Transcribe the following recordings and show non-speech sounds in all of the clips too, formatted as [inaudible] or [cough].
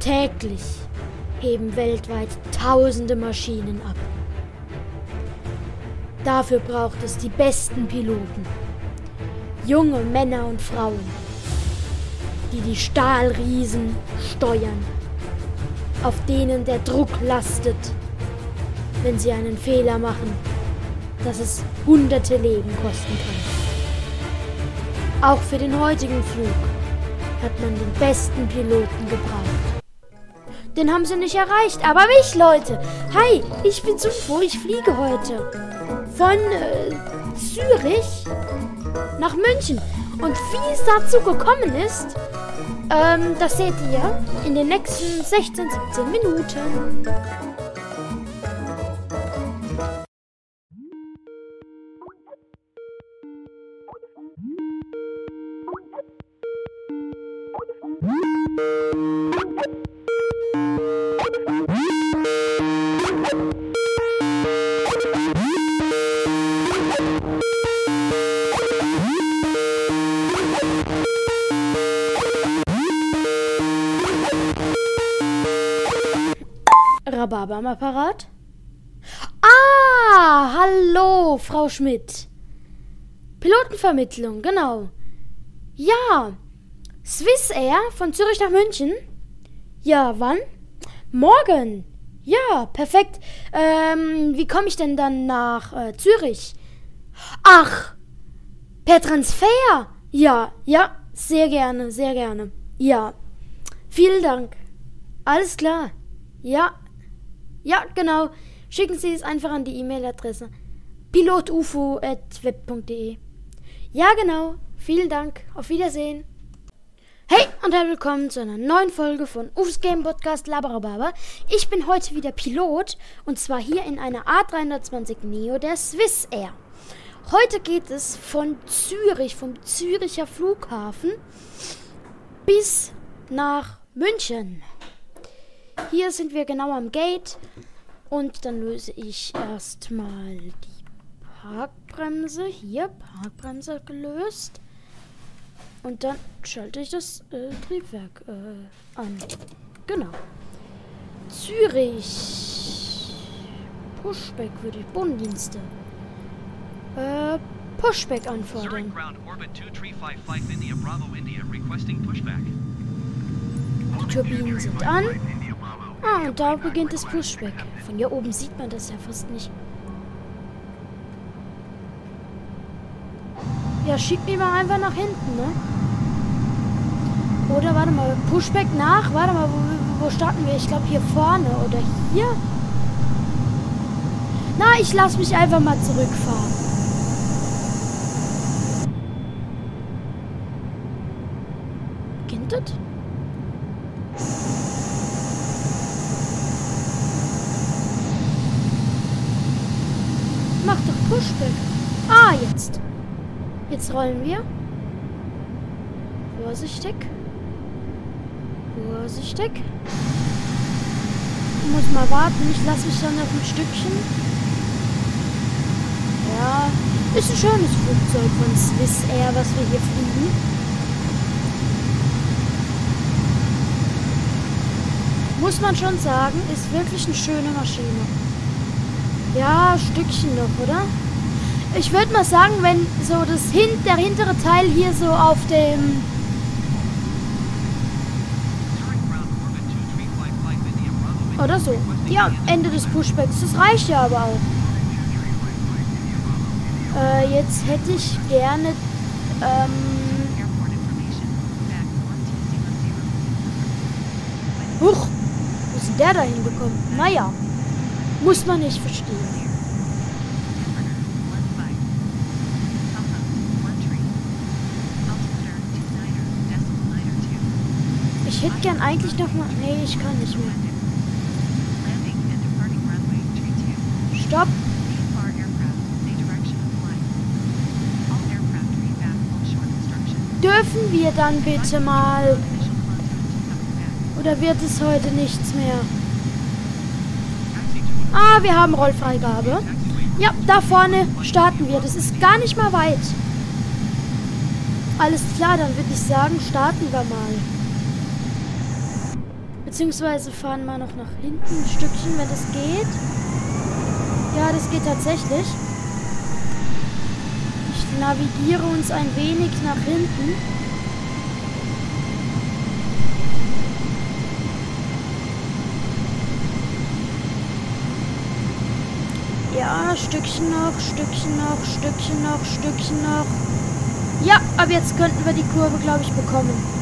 Täglich heben weltweit tausende Maschinen ab. Dafür braucht es die besten Piloten. Junge Männer und Frauen, die die Stahlriesen steuern, auf denen der Druck lastet, wenn sie einen Fehler machen, dass es hunderte Leben kosten kann. Auch für den heutigen Flug hat man den besten Piloten gebraucht. Den haben sie nicht erreicht, aber mich, Leute. Hi, ich bin Sufo, ich fliege heute von äh, Zürich nach München. Und wie es dazu gekommen ist, ähm, das seht ihr in den nächsten 16, 17 Minuten. Rhabarber am Apparat? Ah, hallo, Frau Schmidt. Pilotenvermittlung, genau. Ja, Swiss Air von Zürich nach München? Ja, wann? Morgen. Ja, perfekt. Ähm, wie komme ich denn dann nach äh, Zürich? Ach, per Transfer? Ja, ja, sehr gerne, sehr gerne. Ja, vielen Dank. Alles klar. Ja, ja, genau. Schicken Sie es einfach an die E-Mail-Adresse pilotufo.web.de. Ja, genau. Vielen Dank. Auf Wiedersehen. Hey und herzlich willkommen zu einer neuen Folge von Ufs Game Podcast Labarababa. Ich bin heute wieder Pilot und zwar hier in einer A320 Neo der Swiss Air. Heute geht es von Zürich, vom Züricher Flughafen bis nach München. Hier sind wir genau am Gate und dann löse ich erstmal die Parkbremse. Hier, Parkbremse gelöst. Und dann schalte ich das äh, Triebwerk äh, an. Genau. Zürich. Pushback würde ich. Bodendienste. Äh, Pushback anfordern. Die Turbinen sind an. Ah, und da beginnt das Pushback. Von hier oben sieht man das ja fast nicht. Ja, schieb mich mal einfach nach hinten, ne? Oder warte mal, Pushback nach. Warte mal, wo, wo starten wir? Ich glaube hier vorne oder hier. Na, ich lass mich einfach mal zurückfahren. Beginnt das? Pushback. Ah, jetzt. Jetzt rollen wir. Vorsichtig. Vorsichtig. Ich muss mal warten. Ich lasse mich dann noch ein Stückchen. Ja, ist ein schönes Flugzeug von Swiss Air, was wir hier fliegen. Muss man schon sagen, ist wirklich eine schöne Maschine. Ja, Stückchen noch, oder? Ich würde mal sagen, wenn so das hin der hintere Teil hier so auf dem oder so. Ja, Ende des Pushbacks. Das reicht ja aber auch. Äh, jetzt hätte ich gerne ähm, Huch, wo ist denn der da hingekommen? Naja, muss man nicht verstehen. Hätte gern eigentlich noch mal. Nee, ich kann nicht mehr. Stopp! Dürfen wir dann bitte mal? Oder wird es heute nichts mehr? Ah, wir haben Rollfreigabe. Ja, da vorne starten wir. Das ist gar nicht mal weit. Alles klar, dann würde ich sagen, starten wir mal. Beziehungsweise fahren wir noch nach hinten ein Stückchen, wenn das geht. Ja, das geht tatsächlich. Ich navigiere uns ein wenig nach hinten. Ja, Stückchen noch, Stückchen noch, Stückchen noch, Stückchen noch. Ja, ab jetzt könnten wir die Kurve, glaube ich, bekommen.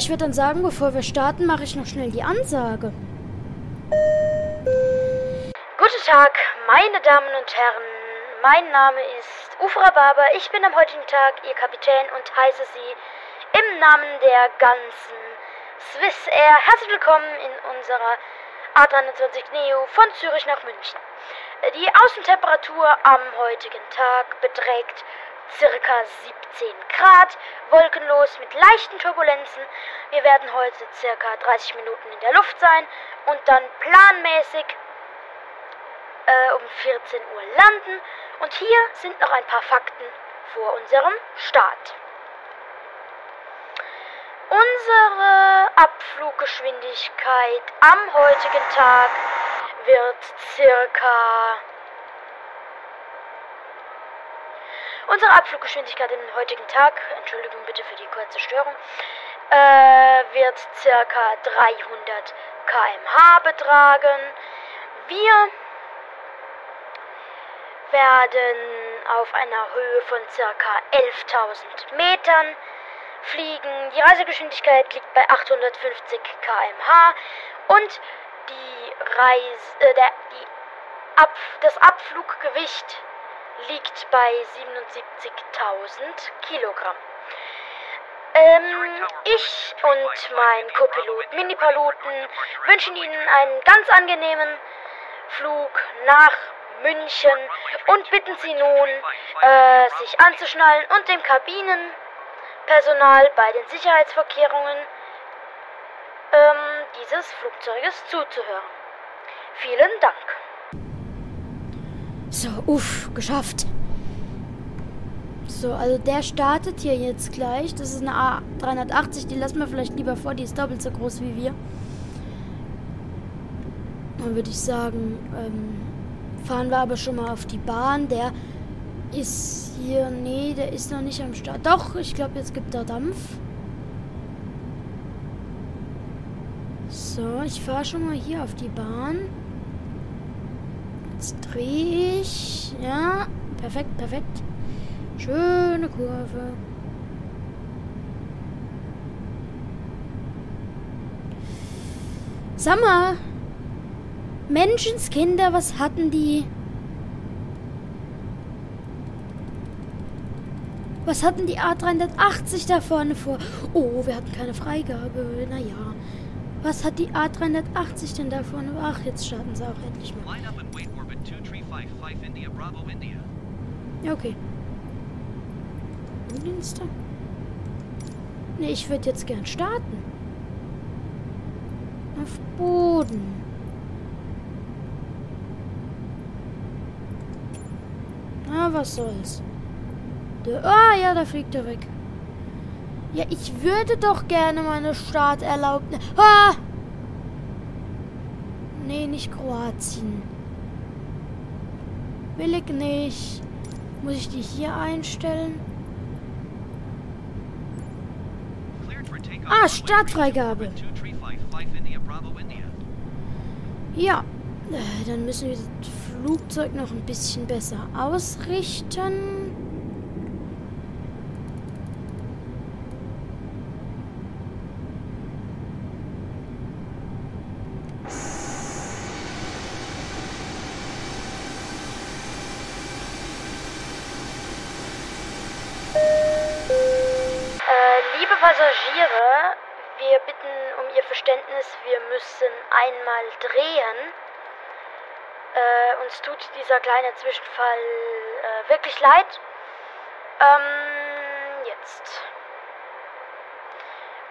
Ich würde dann sagen, bevor wir starten, mache ich noch schnell die Ansage. Guten Tag, meine Damen und Herren. Mein Name ist Ufra Barber. Ich bin am heutigen Tag Ihr Kapitän und heiße Sie im Namen der ganzen Swiss Air herzlich willkommen in unserer A320 Neo von Zürich nach München. Die Außentemperatur am heutigen Tag beträgt circa 17 Grad, wolkenlos mit leichten Turbulenzen. Wir werden heute circa 30 Minuten in der Luft sein und dann planmäßig äh, um 14 Uhr landen. Und hier sind noch ein paar Fakten vor unserem Start. Unsere Abfluggeschwindigkeit am heutigen Tag wird circa Unsere Abfluggeschwindigkeit im heutigen Tag, Entschuldigung bitte für die kurze Störung, äh, wird ca. 300 km/h betragen. Wir werden auf einer Höhe von ca. 11.000 Metern fliegen. Die Reisegeschwindigkeit liegt bei 850 km/h und die Reise, äh, der, die Ab, das Abfluggewicht liegt bei 77.000 Kilogramm. Ähm, ich und mein Co-Pilot Minipiluten wünschen Ihnen einen ganz angenehmen Flug nach München und bitten Sie nun, äh, sich anzuschnallen und dem Kabinenpersonal bei den Sicherheitsvorkehrungen ähm, dieses Flugzeuges zuzuhören. Vielen Dank. So, uff, geschafft. So, also der startet hier jetzt gleich. Das ist eine A380, die lassen wir vielleicht lieber vor, die ist doppelt so groß wie wir. Dann würde ich sagen, ähm, fahren wir aber schon mal auf die Bahn. Der ist hier, nee, der ist noch nicht am Start. Doch, ich glaube, jetzt gibt er Dampf. So, ich fahre schon mal hier auf die Bahn. Jetzt drehe ich. Ja, perfekt, perfekt. Schöne Kurve. Sag mal, Menschenskinder, was hatten die? Was hatten die A380 da vorne vor? Oh, wir hatten keine Freigabe. Naja. Was hat die A380 denn da vorne? Ach, jetzt starten sie auch endlich mal. Ja, okay. Dienstag? Ne, ich würde jetzt gern starten. Auf Boden. Na, was soll's. Der, ah, ja, da fliegt er weg. Ja, ich würde doch gerne meine Starterlaubnis... Ah! Nee, nicht Kroatien. Will ich nicht. Muss ich die hier einstellen? Ah, Startfreigabe. Ja, äh, dann müssen wir das Flugzeug noch ein bisschen besser ausrichten. Passagiere, wir bitten um Ihr Verständnis, wir müssen einmal drehen. Äh, uns tut dieser kleine Zwischenfall äh, wirklich leid. Ähm, jetzt.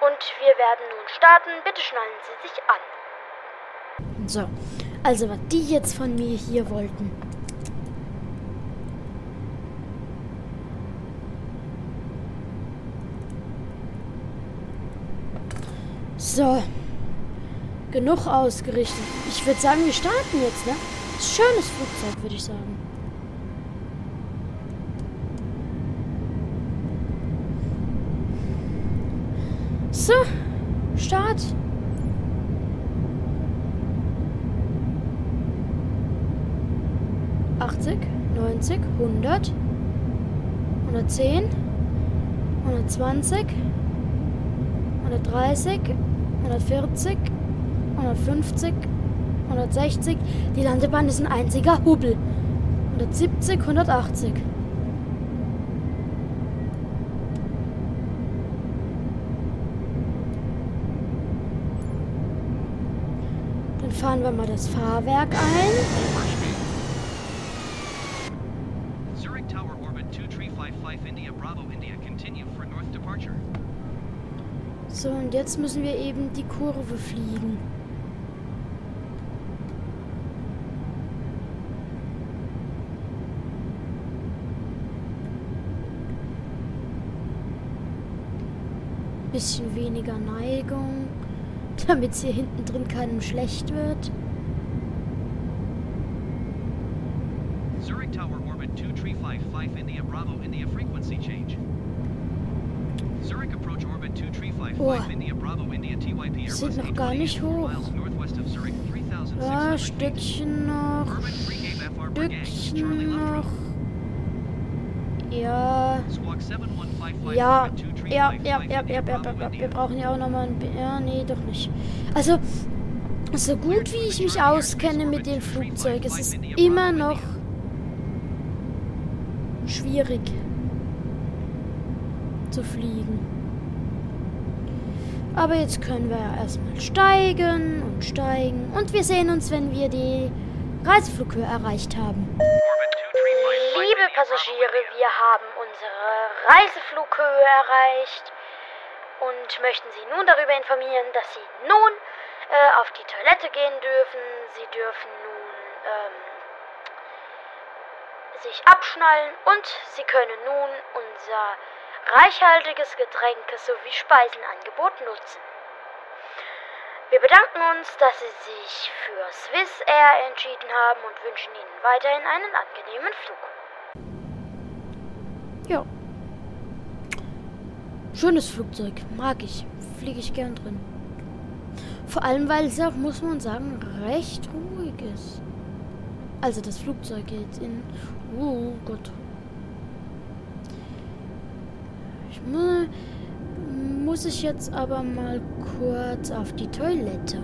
Und wir werden nun starten. Bitte schnallen Sie sich an. So, also was die jetzt von mir hier wollten. So. Genug ausgerichtet. Ich würde sagen, wir starten jetzt, ne? Schönes Flugzeug, würde ich sagen. So. Start. Achtzig, neunzig, hundert, hundertzehn, hundertzwanzig, hundertdreißig, 140, 150, 160. Die Landebahn ist ein einziger Hubbel. 170, 180. Dann fahren wir mal das Fahrwerk ein. Zurich Tower Orbit 2355 India Bravo India continue for north departure. So, und jetzt müssen wir eben die Kurve fliegen. Bisschen weniger Neigung, [laughs] damit es hier hinten drin keinem schlecht wird. Zurich Tower Orbit 2355 India Bravo India frequency change. Zurich approach orbit 2355 Oh. Sind noch gar nicht 828 hoch. miles northwest of Zurich 3600 Ja, feet. Stückchen noch. Orbit 3 Game FR per gang. Charlie Stückchen noch. Ja. Squawk 7155 Ja, ja, 2355 ja, ja, ja, ja. Wir brauchen ja auch nochmal ein. Bi- Ja, nee, doch nicht. Also, so gut wie ich mich auskenne mit dem Flugzeug, es ist immer noch schwierig zu fliegen. Aber jetzt können wir erstmal steigen und steigen. Und wir sehen uns, wenn wir die Reiseflughöhe erreicht haben. Liebe Passagiere, wir haben unsere Reiseflughöhe erreicht und möchten Sie nun darüber informieren, dass Sie nun äh, auf die Toilette gehen dürfen. Sie dürfen nun ähm, sich abschnallen und Sie können nun unser reichhaltiges Getränke sowie Speisenangebot nutzen. Wir bedanken uns, dass Sie sich für Swiss Air entschieden haben und wünschen Ihnen weiterhin einen angenehmen Flug. Ja. Schönes Flugzeug, mag ich. Fliege ich gern drin. Vor allem, weil es auch, muss man sagen, recht ruhig ist. Also das Flugzeug geht in. Oh Gott. Ich mu muss ich jetzt aber mal kurz auf die Toilette.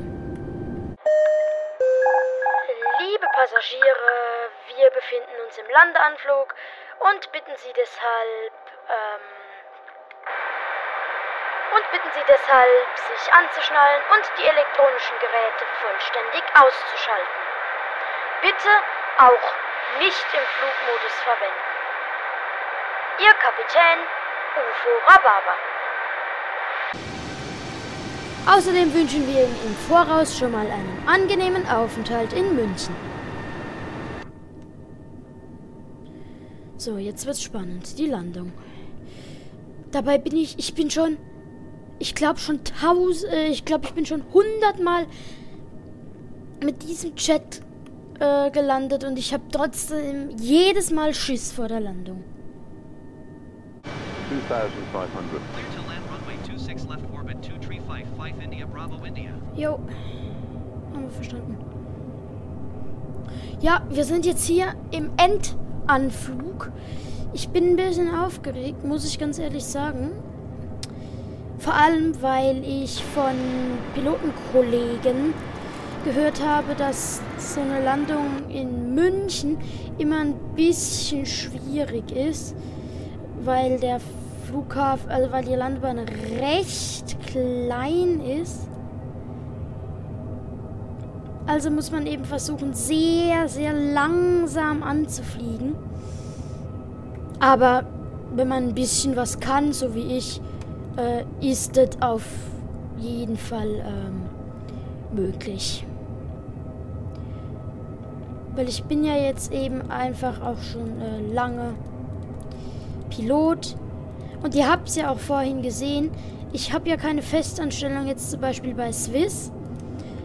Liebe Passagiere, wir befinden uns im Landeanflug und bitten Sie deshalb, ähm, und bitten Sie deshalb, sich anzuschnallen und die elektronischen Geräte vollständig auszuschalten. Bitte auch nicht im Flugmodus verwenden. Ihr Kapitän UFO Rhabarber. Außerdem wünschen wir Ihnen im Voraus schon mal einen angenehmen Aufenthalt in München. So, jetzt wird's spannend. Die Landung. Dabei bin ich, ich bin schon, ich glaube schon tausend, äh, ich glaube, ich bin schon hundertmal mit diesem Jet äh, gelandet und ich habe trotzdem jedes Mal Schiss vor der Landung. Clear 2,500. to land runway 26 left orbit 2355 India Bravo India. Jo, haben wir verstanden. Ja, wir sind jetzt hier im Endanflug. Ich bin ein bisschen aufgeregt, muss ich ganz ehrlich sagen. Vor allem, weil ich von Pilotenkollegen gehört habe, dass so eine Landung in München immer ein bisschen schwierig ist, weil der Flughafen, also weil die Landebahn recht klein ist. Also muss man eben versuchen, sehr, sehr langsam anzufliegen. Aber wenn man ein bisschen was kann, so wie ich, äh, ist das auf jeden Fall ähm, möglich. Weil ich bin ja jetzt eben einfach auch schon äh, lange Pilot. Und ihr habt es ja auch vorhin gesehen. Ich habe ja keine Festanstellung jetzt zum Beispiel bei Swiss.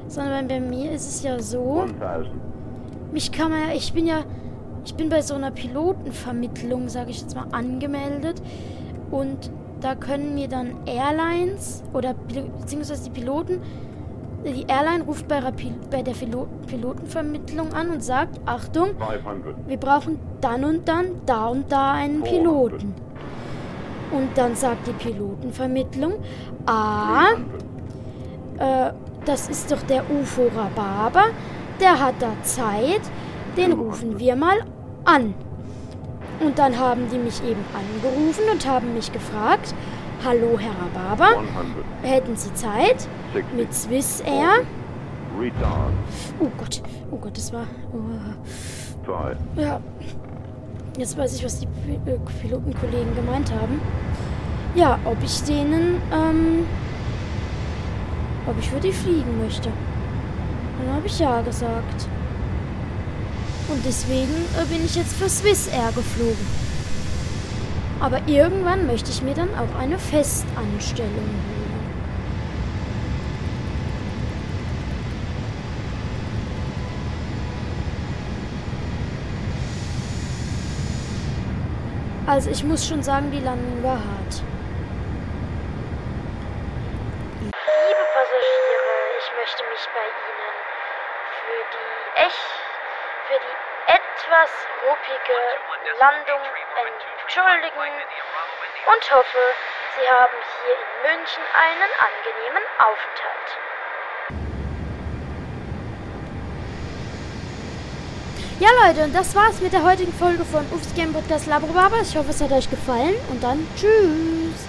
Sondern bei mir ist es ja so. Mich kann man ja, ich bin ja, ich bin bei so einer Pilotenvermittlung, sage ich jetzt mal, angemeldet. Und da können mir dann Airlines oder beziehungsweise die Piloten die Airline ruft bei, bei der Pilotenvermittlung an und sagt, Achtung, 500. wir brauchen dann und dann, da und da einen 400. Piloten. Und dann sagt die Pilotenvermittlung, ah, äh, das ist doch der UFO Rhabarber, der hat da Zeit, den rufen wir mal an. Und dann haben die mich eben angerufen und haben mich gefragt, hallo Herr Rhabarber, hätten Sie Zeit? mit Swiss Air. Oh Gott, oh Gott, das war. Oh. Ja. Jetzt weiß ich, was die äh, Pilotenkollegen gemeint haben. Ja, ob ich denen, ähm, ob ich für die fliegen möchte. Dann habe ich ja gesagt. Und deswegen äh, bin ich jetzt für Swiss Air geflogen. Aber irgendwann möchte ich mir dann auch eine Festanstellung holen. Also ich muss schon sagen, die Landung war hart. Liebe Passagiere, ich möchte mich bei Ihnen für die echt, für die etwas ruppige Landung entschuldigen und hoffe, Sie haben hier in München einen angenehmen Aufenthalt. Ja, Leute, und das war's mit der heutigen Folge von Ufs Game Podcast Labrobaba. Ich hoffe, es hat euch gefallen und dann tschüss.